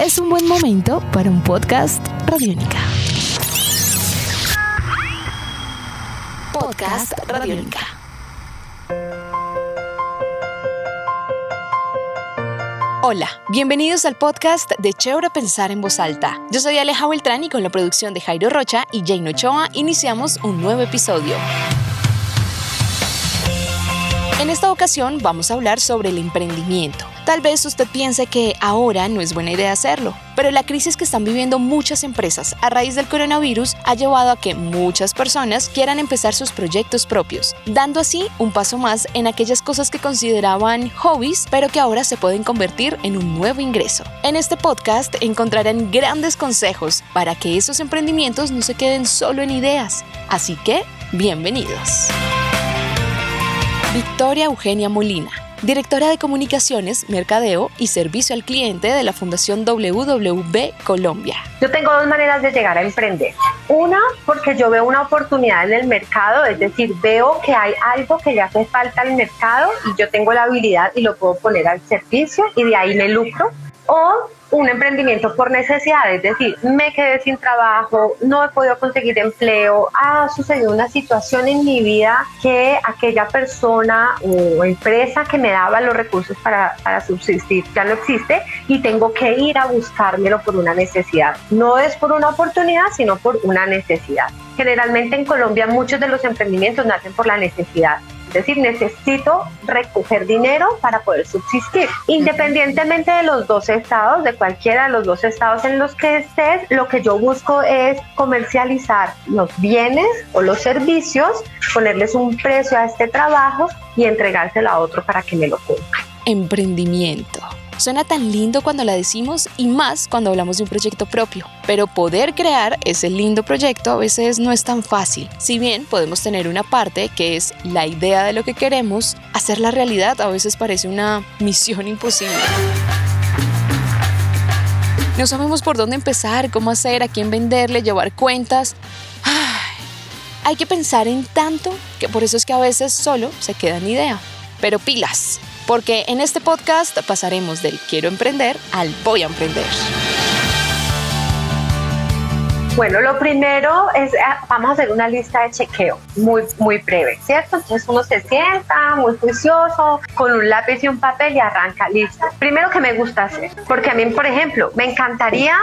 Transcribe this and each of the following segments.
es un buen momento para un podcast Radiónica. Podcast Radiónica. Hola, bienvenidos al podcast de Chévere Pensar en Voz Alta. Yo soy Aleja Beltrán y con la producción de Jairo Rocha y Jane Ochoa iniciamos un nuevo episodio. En esta ocasión vamos a hablar sobre el emprendimiento. Tal vez usted piense que ahora no es buena idea hacerlo, pero la crisis que están viviendo muchas empresas a raíz del coronavirus ha llevado a que muchas personas quieran empezar sus proyectos propios, dando así un paso más en aquellas cosas que consideraban hobbies, pero que ahora se pueden convertir en un nuevo ingreso. En este podcast encontrarán grandes consejos para que esos emprendimientos no se queden solo en ideas. Así que, bienvenidos. Victoria Eugenia Molina, directora de Comunicaciones, Mercadeo y Servicio al Cliente de la Fundación WWB Colombia. Yo tengo dos maneras de llegar a emprender. Una, porque yo veo una oportunidad en el mercado, es decir, veo que hay algo que le hace falta al mercado y yo tengo la habilidad y lo puedo poner al servicio y de ahí me lucro. O un emprendimiento por necesidad, es decir, me quedé sin trabajo, no he podido conseguir empleo, ha sucedido una situación en mi vida que aquella persona o empresa que me daba los recursos para, para subsistir ya no existe y tengo que ir a buscármelo por una necesidad. No es por una oportunidad, sino por una necesidad. Generalmente en Colombia muchos de los emprendimientos nacen por la necesidad. Es decir, necesito recoger dinero para poder subsistir. Independientemente de los dos estados, de cualquiera de los dos estados en los que estés, lo que yo busco es comercializar los bienes o los servicios, ponerles un precio a este trabajo y entregárselo a otro para que me lo compre. Emprendimiento Suena tan lindo cuando la decimos y más cuando hablamos de un proyecto propio. Pero poder crear ese lindo proyecto a veces no es tan fácil. Si bien podemos tener una parte que es la idea de lo que queremos, hacer la realidad a veces parece una misión imposible. No sabemos por dónde empezar, cómo hacer, a quién venderle, llevar cuentas. hay que pensar en tanto que por eso es que a veces solo se queda en idea. Pero pilas, porque en este podcast pasaremos del quiero emprender al voy a emprender. Bueno, lo primero es, ah, vamos a hacer una lista de chequeo muy, muy breve, ¿cierto? Entonces uno se sienta muy juicioso, con un lápiz y un papel y arranca lista. Primero que me gusta hacer, porque a mí, por ejemplo, me encantaría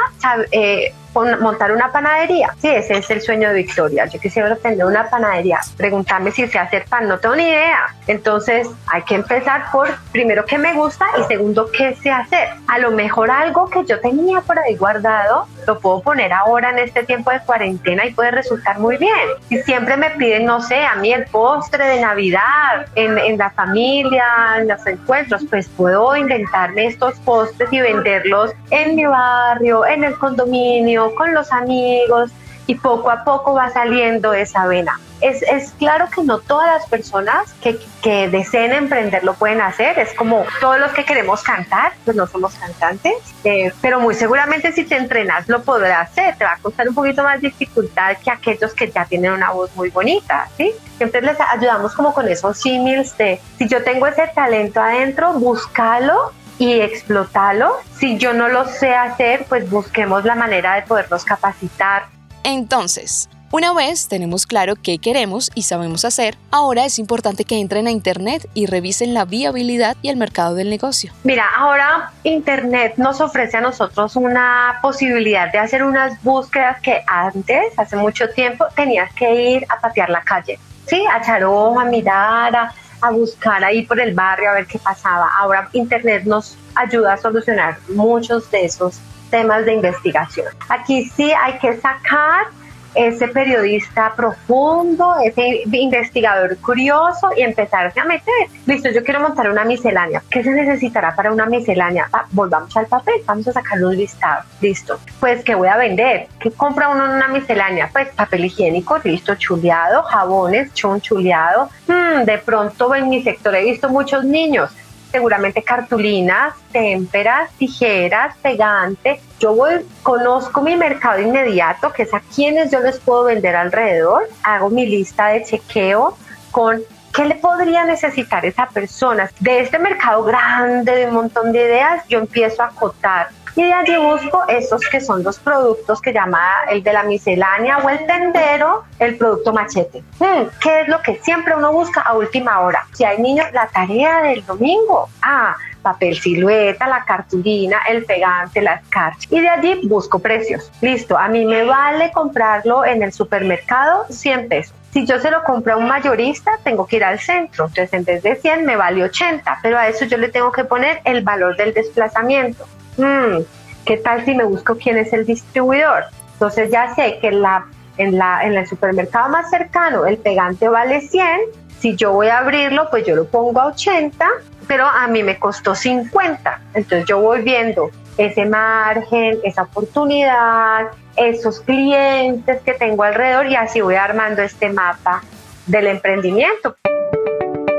eh, montar una panadería. Sí, ese es el sueño de Victoria. Yo quisiera tener una panadería. Preguntarme si sé hacer pan, no tengo ni idea. Entonces hay que empezar por primero qué me gusta y segundo qué sé hacer. A lo mejor algo que yo tenía por ahí guardado lo puedo poner ahora en este tiempo de cuarentena y puede resultar muy bien. Y siempre me piden, no sé, a mí el postre de Navidad, en, en la familia, en los encuentros, pues puedo inventarme estos postres y venderlos en mi barrio, en el condominio con los amigos y poco a poco va saliendo esa vena. Es, es claro que no todas las personas que, que, deseen emprender lo pueden hacer, es como todos los que queremos cantar, pues no somos cantantes, eh, pero muy seguramente si te entrenas lo podrás hacer, te va a costar un poquito más dificultad que aquellos que ya tienen una voz muy bonita, ¿sí? Siempre les ayudamos como con esos símiles de, si yo tengo ese talento adentro, búscalo y explotarlo. Si yo no lo sé hacer, pues busquemos la manera de podernos capacitar. Entonces, una vez tenemos claro qué queremos y sabemos hacer, ahora es importante que entren a Internet y revisen la viabilidad y el mercado del negocio. Mira, ahora Internet nos ofrece a nosotros una posibilidad de hacer unas búsquedas que antes, hace mucho tiempo, tenías que ir a patear la calle, ¿sí? A echar a mirar, a a buscar ahí por el barrio a ver qué pasaba. Ahora Internet nos ayuda a solucionar muchos de esos temas de investigación. Aquí sí hay que sacar ese periodista profundo, ese investigador curioso y empezarse a meter. Listo, yo quiero montar una miscelánea. ¿Qué se necesitará para una miscelánea? volvamos al papel, vamos a sacar un listado. Listo. Pues, ¿qué voy a vender? ¿Qué compra uno en una miscelánea? Pues papel higiénico, listo, chuleado, jabones, chun chuleado. Hmm, de pronto en mi sector he visto muchos niños seguramente cartulinas, témperas, tijeras, pegantes. Yo voy, conozco mi mercado inmediato, que es a quienes yo les puedo vender alrededor. Hago mi lista de chequeo con qué le podría necesitar esa persona. De este mercado grande, de un montón de ideas, yo empiezo a acotar Y de allí busco esos que son los productos que llama el de la miscelánea o el tendero, el producto machete. Hmm, ¿Qué es lo que siempre uno busca a última hora? Si hay niños, la tarea del domingo. Ah, papel silueta, la cartulina, el pegante, la escarcha. Y de allí busco precios. Listo, a mí me vale comprarlo en el supermercado 100 pesos. Si yo se lo compro a un mayorista, tengo que ir al centro. Entonces, en vez de 100, me vale 80, pero a eso yo le tengo que poner el valor del desplazamiento. Hmm, ¿Qué tal si me busco quién es el distribuidor? Entonces, ya sé que en, la, en, la, en el supermercado más cercano el pegante vale 100. Si yo voy a abrirlo, pues yo lo pongo a 80 pero a mí me costó 50. Entonces yo voy viendo ese margen, esa oportunidad, esos clientes que tengo alrededor y así voy armando este mapa del emprendimiento.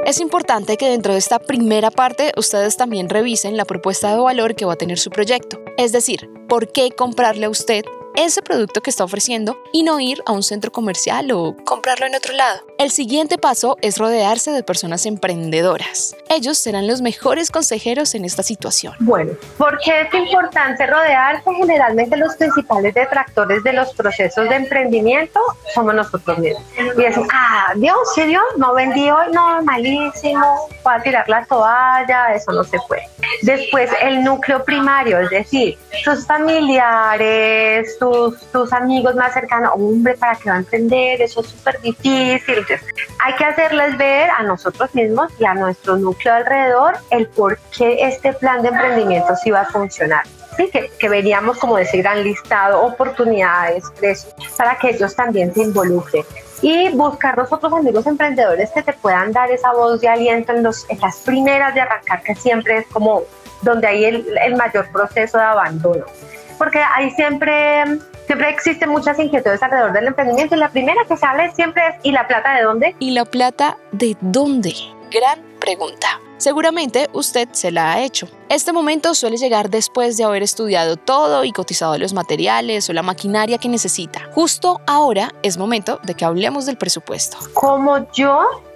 Es importante que dentro de esta primera parte ustedes también revisen la propuesta de valor que va a tener su proyecto. Es decir, por qué comprarle a usted ese producto que está ofreciendo y no ir a un centro comercial o comprarlo en otro lado. El siguiente paso es rodearse de personas emprendedoras. Ellos serán los mejores consejeros en esta situación. Bueno, ¿por qué es importante rodearse? Generalmente los principales detractores de los procesos de emprendimiento somos nosotros mismos. Y decimos, ah, Dios, sí, Dios, no vendí hoy, no, malísimo, voy a tirar la toalla, eso no se puede. Después, el núcleo primario, es decir, sus familiares, tus, tus amigos más cercanos, hombre, ¿para qué va a emprender? Eso es súper difícil hay que hacerles ver a nosotros mismos y a nuestro núcleo alrededor el por qué este plan de emprendimiento sí va a funcionar. Sí, que, que veríamos como de ese gran listado, oportunidades, para que ellos también se involucren y buscar los otros amigos emprendedores que te puedan dar esa voz de aliento en, los, en las primeras de arrancar, que siempre es como donde hay el, el mayor proceso de abandono. Porque ahí siempre siempre existen muchas inquietudes alrededor del emprendimiento y la primera que sale siempre es ¿y la plata de dónde? ¿Y la plata de dónde? Gran pregunta. Seguramente usted se la ha hecho. Este momento suele llegar después de haber estudiado todo y cotizado los materiales o la maquinaria que necesita. Justo ahora es momento de que hablemos del presupuesto. Como yo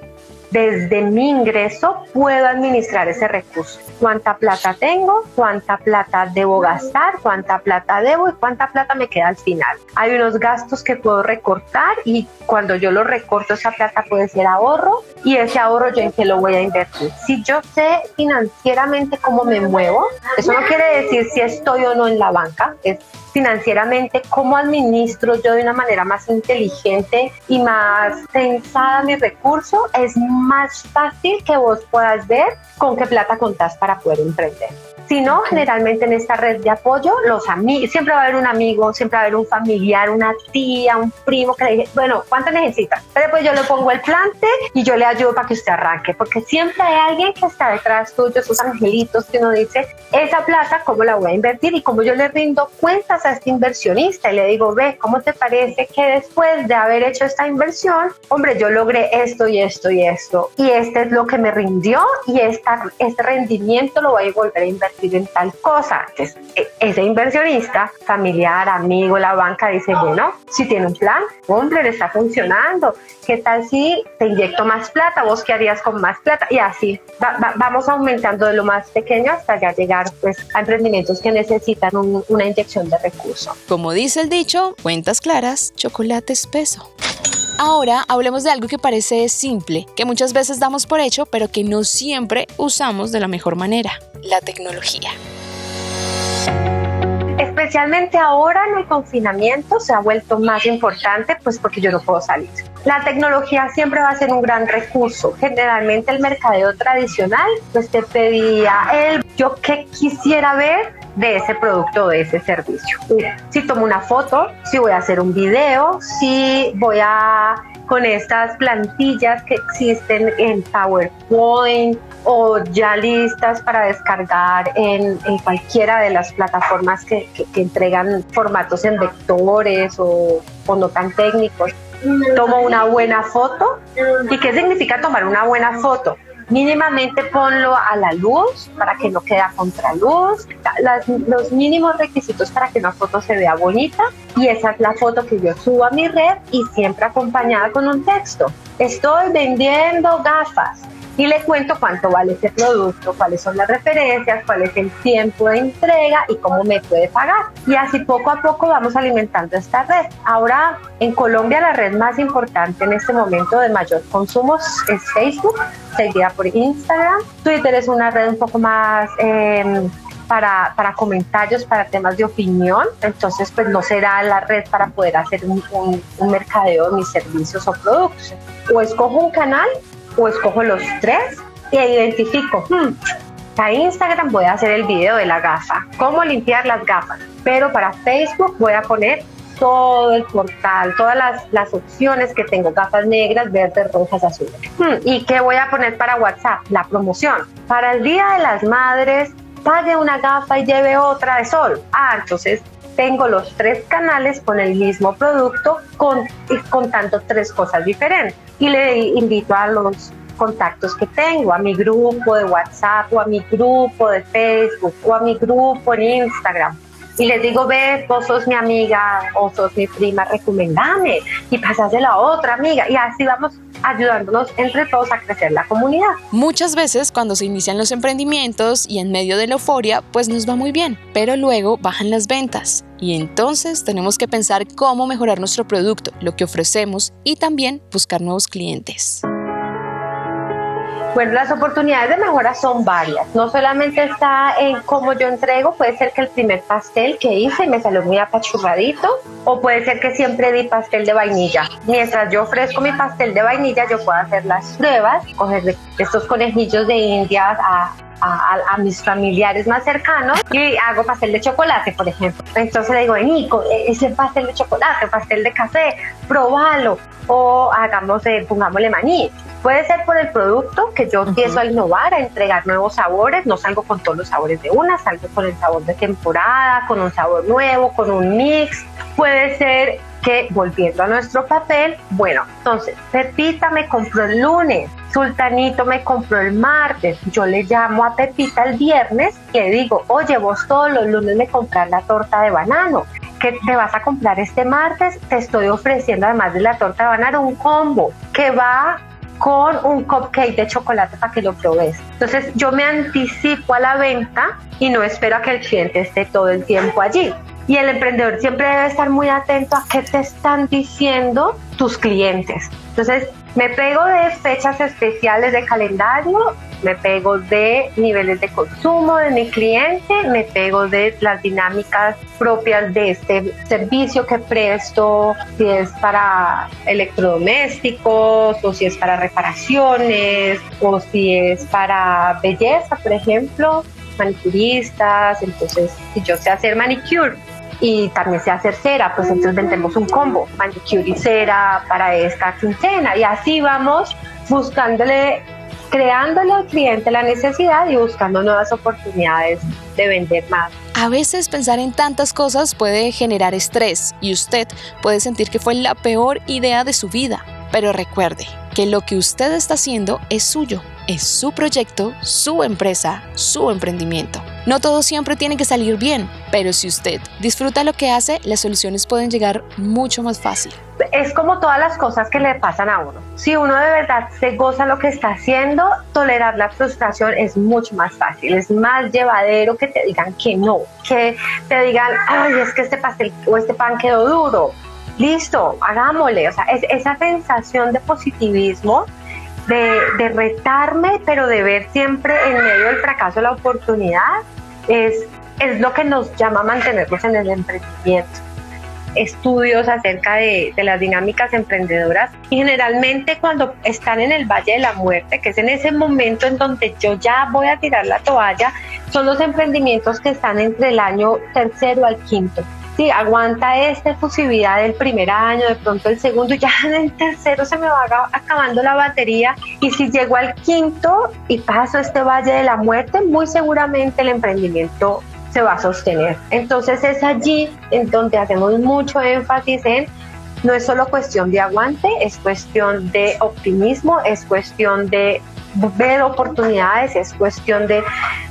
desde mi ingreso puedo administrar ese recurso. ¿Cuánta plata tengo? ¿Cuánta plata debo gastar? ¿Cuánta plata debo? ¿Y cuánta plata me queda al final? Hay unos gastos que puedo recortar y cuando yo lo recorto esa plata puede ser ahorro y ese ahorro yo en qué lo voy a invertir. Si yo sé financieramente cómo me muevo, eso no quiere decir si estoy o no en la banca, es financieramente, cómo administro yo de una manera más inteligente y más pensada mi recurso, es más fácil que vos puedas ver con qué plata contás para poder emprender. Si no, generalmente en esta red de apoyo, los amigos, siempre va a haber un amigo, siempre va a haber un familiar, una tía, un primo que le dice, bueno, ¿cuánto necesita? Pero pues yo le pongo el plante y yo le ayudo para que usted arranque, porque siempre hay alguien que está detrás tuyo, esos angelitos que uno dice, esa plata, ¿cómo la voy a invertir? Y como yo le rindo cuentas a este inversionista y le digo, ve, ¿cómo te parece que después de haber hecho esta inversión, hombre, yo logré esto y esto y esto, y este es lo que me rindió y esta, este rendimiento lo voy a volver a invertir en tal cosa. E, ese inversionista, familiar, amigo, la banca dice, bueno, si tiene un plan, hombre, le está funcionando. ¿Qué tal si te inyecto más plata? ¿Vos qué harías con más plata? Y así vamos aumentando de lo más pequeño hasta ya llegar pues, a emprendimientos que necesitan una inyección de recursos. Como dice el dicho, cuentas claras, chocolate espeso. Ahora hablemos de algo que parece simple, que muchas veces damos por hecho, pero que no siempre usamos de la mejor manera, la tecnología. Especialmente ahora en el confinamiento se ha vuelto más importante, pues porque yo no puedo salir. La tecnología siempre va a ser un gran recurso. Generalmente el mercadeo tradicional, pues te pedía el yo que quisiera ver de ese producto de ese servicio. Si tomo una foto, si voy a hacer un video, si voy a con estas plantillas que existen en PowerPoint o ya listas para descargar en, cualquiera de las plataformas que, entregan formatos en vectores o, o no tan técnicos. Tomo una buena foto. ¿Y qué significa tomar una buena foto? Mínimamente ponlo a la luz para que no quede a contraluz, los mínimos requisitos para que una foto se vea bonita y esa es la foto que yo subo a mi red y siempre acompañada con un texto. Estoy vendiendo gafas. Y le cuento cuánto vale ese producto, cuáles son las referencias, cuál es el tiempo de entrega y cómo me puede pagar. Y así poco a poco vamos alimentando esta red. Ahora en Colombia la red más importante en este momento de mayor consumo es Facebook, seguida por Instagram. Twitter es una red un poco más... Eh, para, para, comentarios, para temas de opinión, entonces pues no será la red para poder hacer un, un, mercadeo de mis servicios o productos. O escojo un canal o escojo los tres y identifico, hmm, para Instagram voy a hacer el video de la gafa, cómo limpiar las gafas, pero para Facebook voy a poner todo el portal, todas las, las opciones que tengo, gafas negras, verdes, rojas, azules. Hmm, ¿Y qué voy a poner para WhatsApp? La promoción. Para el Día de las Madres pague una gafa y lleve otra de sol. Ah, entonces tengo los tres canales con el mismo producto con, contando tres cosas diferentes. Y le invito a los contactos que tengo, a mi grupo de WhatsApp o a mi grupo de Facebook o a mi grupo en Instagram. Y les digo, ve, vos sos mi amiga o sos mi prima, recomendame y pasas de la otra amiga. Y así vamos ayudándonos entre todos a crecer la comunidad. Muchas veces cuando se inician los emprendimientos y en medio de la euforia, pues nos va muy bien, pero luego bajan las ventas y entonces tenemos que pensar cómo mejorar nuestro producto, lo que ofrecemos y también buscar nuevos clientes. Bueno, las oportunidades de mejora son varias. No solamente está en cómo yo entrego, puede ser que el primer pastel que hice me salió muy apachurradito, o puede ser que siempre di pastel de vainilla. Mientras yo ofrezco mi pastel de vainilla, yo puedo hacer las pruebas, coger estos conejillos de India a, a, mis familiares más cercanos y hago pastel de chocolate, por ejemplo. Entonces le digo, Nico, e, ese pastel de chocolate, pastel de café, probalo o hagamos, eh, pongámosle maní. Puede ser por el producto que yo empiezo a innovar, a entregar nuevos sabores, no salgo con todos los sabores de una, salgo con el sabor de temporada, con un sabor nuevo, con un mix. Puede ser que volviendo a nuestro papel, bueno, entonces Pepita me compró el lunes, Sultanito me compró el martes, yo le llamo a Pepita el viernes y le digo, oye, vos todos los lunes me compras la torta de banano, que te vas a comprar este martes, te estoy ofreciendo además de la torta de banano un combo que va con un cupcake de chocolate para que lo probes. Entonces yo me anticipo a la venta y no espero a que el cliente esté todo el tiempo allí. Y el emprendedor siempre debe estar muy atento a qué te están diciendo tus clientes. Entonces, me pego de fechas especiales de calendario, me pego de niveles de consumo de mi cliente, me pego de las dinámicas propias de este servicio que presto, si es para electrodomésticos o si es para reparaciones o si es para belleza, por ejemplo, manicuristas, entonces si yo sé hacer manicure, y también sé hacer cera, pues entonces vendemos un combo, manicure y cera para esta quincena y así vamos buscándole, creándole al cliente la necesidad y buscando nuevas oportunidades de vender más. A veces pensar en tantas cosas puede generar estrés y usted puede sentir que fue la peor idea de su vida. Pero recuerde que lo que usted está haciendo es suyo, es su proyecto, su empresa, su emprendimiento. No todo siempre tiene que salir bien, pero si usted disfruta lo que hace, las soluciones pueden llegar mucho más fácil. Es como todas las cosas que le pasan a uno. Si uno de verdad se goza lo que está haciendo, tolerar la frustración es mucho más fácil, es más llevadero que te digan que no, que te digan, ay, es que este pastel o este pan quedó duro. Listo, hagámosle. O sea, es, esa sensación de positivismo de, de, retarme, pero de ver siempre en medio del fracaso la oportunidad, es, es lo que nos llama a mantenernos en el emprendimiento. Estudios acerca de, de las dinámicas emprendedoras y generalmente cuando están en el Valle de la Muerte, que es en ese momento en donde yo ya voy a tirar la toalla, son los emprendimientos que están entre el año tercero al quinto sí, aguanta esta efusividad del primer año, de pronto el segundo, ya en el tercero se me va acabando la batería y si llego al quinto y paso este valle de la muerte, muy seguramente el emprendimiento se va a sostener. Entonces es allí en donde hacemos mucho énfasis en no es solo cuestión de aguante, es cuestión de optimismo, es cuestión de ver oportunidades, es cuestión de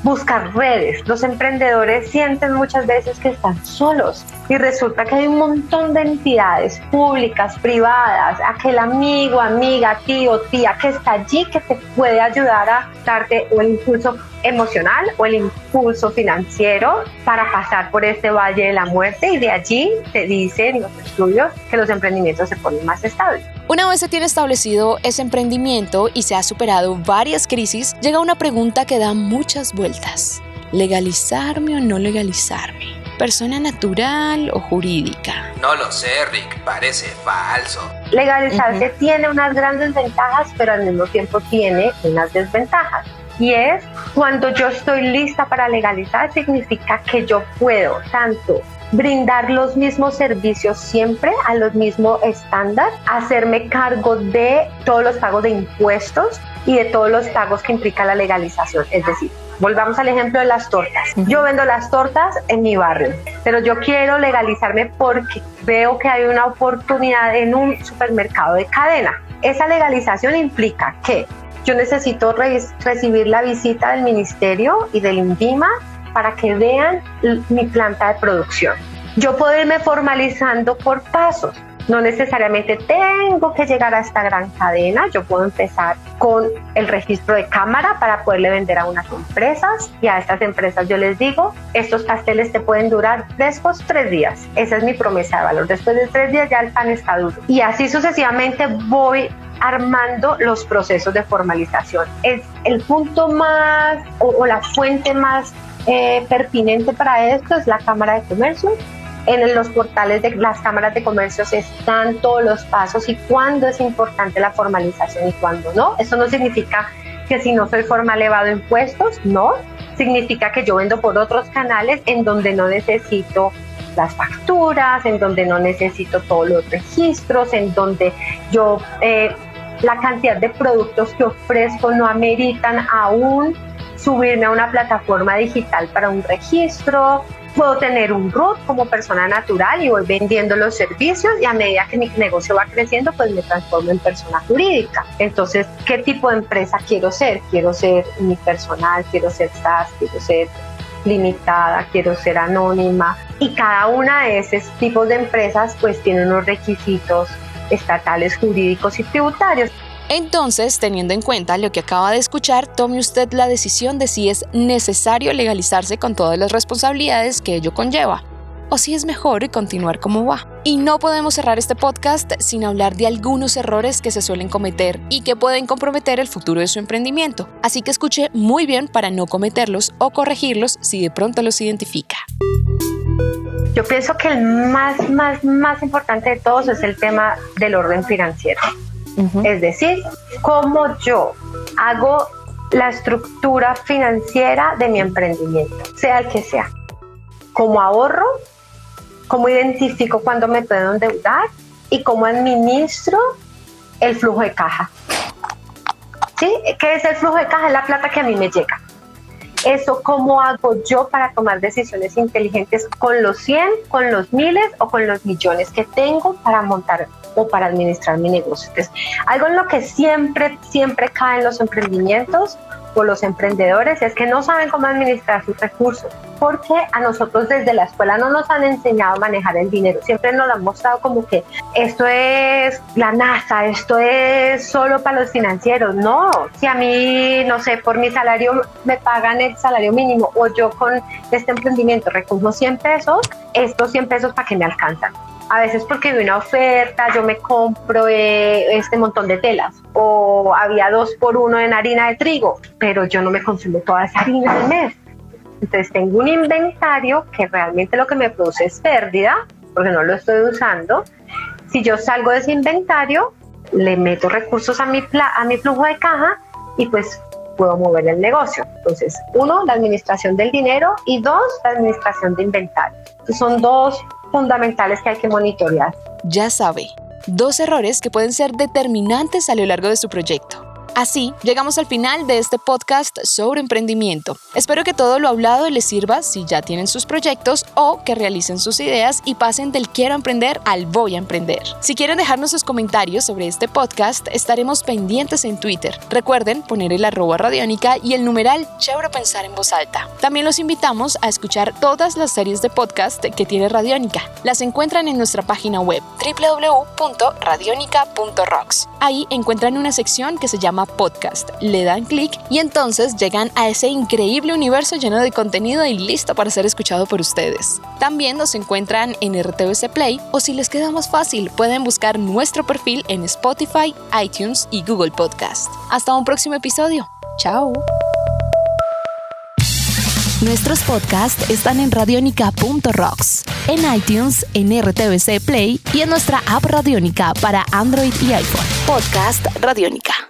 buscar redes. Los emprendedores sienten muchas veces que están solos y resulta que hay un montón de entidades públicas, privadas, aquel amigo, amiga, tío, tía que está allí que te puede ayudar a darte un impulso emocional o el impulso financiero para pasar por este valle de la muerte y de allí se dicen los estudios que los emprendimientos se ponen más estables. Una vez se tiene establecido ese emprendimiento y se ha superado varias crisis, llega una pregunta que da muchas vueltas. ¿Legalizarme o no legalizarme? ¿Persona natural o jurídica? No lo sé, Rick, parece falso. Legalizarse tiene unas grandes ventajas, pero al mismo tiempo tiene unas desventajas. Y es cuando yo estoy lista para legalizar, significa que yo puedo tanto brindar los mismos servicios siempre a los mismos estándares, hacerme cargo de todos los pagos de impuestos y de todos los pagos que implica la legalización. Es decir, volvamos al ejemplo de las tortas. Yo vendo las tortas en mi barrio, pero yo quiero legalizarme porque veo que hay una oportunidad en un supermercado de cadena. Esa legalización implica que yo necesito recibir la visita del ministerio y del INVIMA para que vean mi planta de producción. Yo puedo irme formalizando por pasos. No necesariamente tengo que llegar a esta gran cadena. Yo puedo empezar con el registro de cámara para poderle vender a unas empresas y a estas empresas yo les digo, estos pasteles te pueden durar después tres días. Esa es mi promesa de valor. Después de tres días ya el pan está duro. Y así sucesivamente voy armando los procesos de formalización. Es el punto más o, la fuente más eh, pertinente para esto es la Cámara de Comercio. En los portales de las cámaras de comercio están todos los pasos y cuándo es importante la formalización y cuándo no. Eso no significa que si no soy formal elevado impuestos, no. Significa que yo vendo por otros canales en donde no necesito las facturas, en donde no necesito todos los registros, en donde yo eh, la cantidad de productos que ofrezco no ameritan aún subirme a una plataforma digital para un registro. Puedo tener un RUT como persona natural y voy vendiendo los servicios y a medida que mi negocio va creciendo, pues me transformo en persona jurídica. Entonces, ¿qué tipo de empresa quiero ser? Quiero ser unipersonal, quiero ser SaaS, quiero ser limitada, quiero ser anónima. Y cada una de esos tipos de empresas pues tiene unos requisitos estatales, jurídicos y tributarios. Entonces, teniendo en cuenta lo que acaba de escuchar, tome usted la decisión de si es necesario legalizarse con todas las responsabilidades que ello conlleva, o si es mejor continuar como va. Y no podemos cerrar este podcast sin hablar de algunos errores que se suelen cometer y que pueden comprometer el futuro de su emprendimiento. Así que escuche muy bien para no cometerlos o corregirlos si de pronto los identifica. Yo pienso que el más, más, más importante de todos es el tema del orden financiero. Es decir, cómo yo hago la estructura financiera de mi emprendimiento, sea el que sea. Cómo ahorro, cómo identifico cuándo me puedo endeudar y cómo administro el flujo de caja. ¿Sí? ¿Qué es el flujo de caja? Es la plata que a mí me llega. Eso, ¿cómo hago yo para tomar decisiones inteligentes con los 100, con los miles o con los millones que tengo para montar o para administrar mi negocio. Entonces, algo en lo que siempre, siempre caen los emprendimientos o los emprendedores es que no saben cómo administrar sus recursos, porque a nosotros desde la escuela no nos han enseñado a manejar el dinero, siempre nos lo han mostrado como que esto es la NASA, esto es solo para los financieros, no, si a mí, no sé, por mi salario me pagan el salario mínimo o yo con este emprendimiento recojo 100 pesos, estos 100 pesos para que me alcanzan a veces porque vi una oferta, yo me compro eh, este montón de telas o había dos por uno en harina de trigo, pero yo no me consumo toda esa harina al mes. Entonces tengo un inventario que realmente lo que me produce es pérdida porque no lo estoy usando. Si yo salgo de ese inventario, le meto recursos a mi, a mi flujo de caja y pues puedo mover el negocio. Entonces, uno, la administración del dinero y dos, la administración de inventario. son dos fundamentales que hay que monitorear. Ya sabe, dos errores que pueden ser determinantes a lo largo de su proyecto. Así, llegamos al final de este podcast sobre emprendimiento. Espero que todo lo hablado les sirva si ya tienen sus proyectos o que realicen sus ideas y pasen del quiero emprender al voy a emprender. Si quieren dejarnos sus comentarios sobre este podcast, estaremos pendientes en Twitter. Recuerden poner el arroba radiónica y el numeral chévere pensar en voz alta. También los invitamos a escuchar todas las series de podcast que tiene Radiónica. Las encuentran en nuestra página web www.radionica.rocks. Ahí encuentran una sección que se llama podcast. Le dan clic y entonces llegan a ese increíble universo lleno de contenido y listo para ser escuchado por ustedes. También nos encuentran en RTVC Play o si les queda más fácil pueden buscar nuestro perfil en Spotify, iTunes y Google Podcast. Hasta un próximo episodio. Chao. Nuestros podcasts están en radionica.rocks, en iTunes, en RTVC Play y en nuestra app Radionica para Android y iPhone. Podcast Radionica.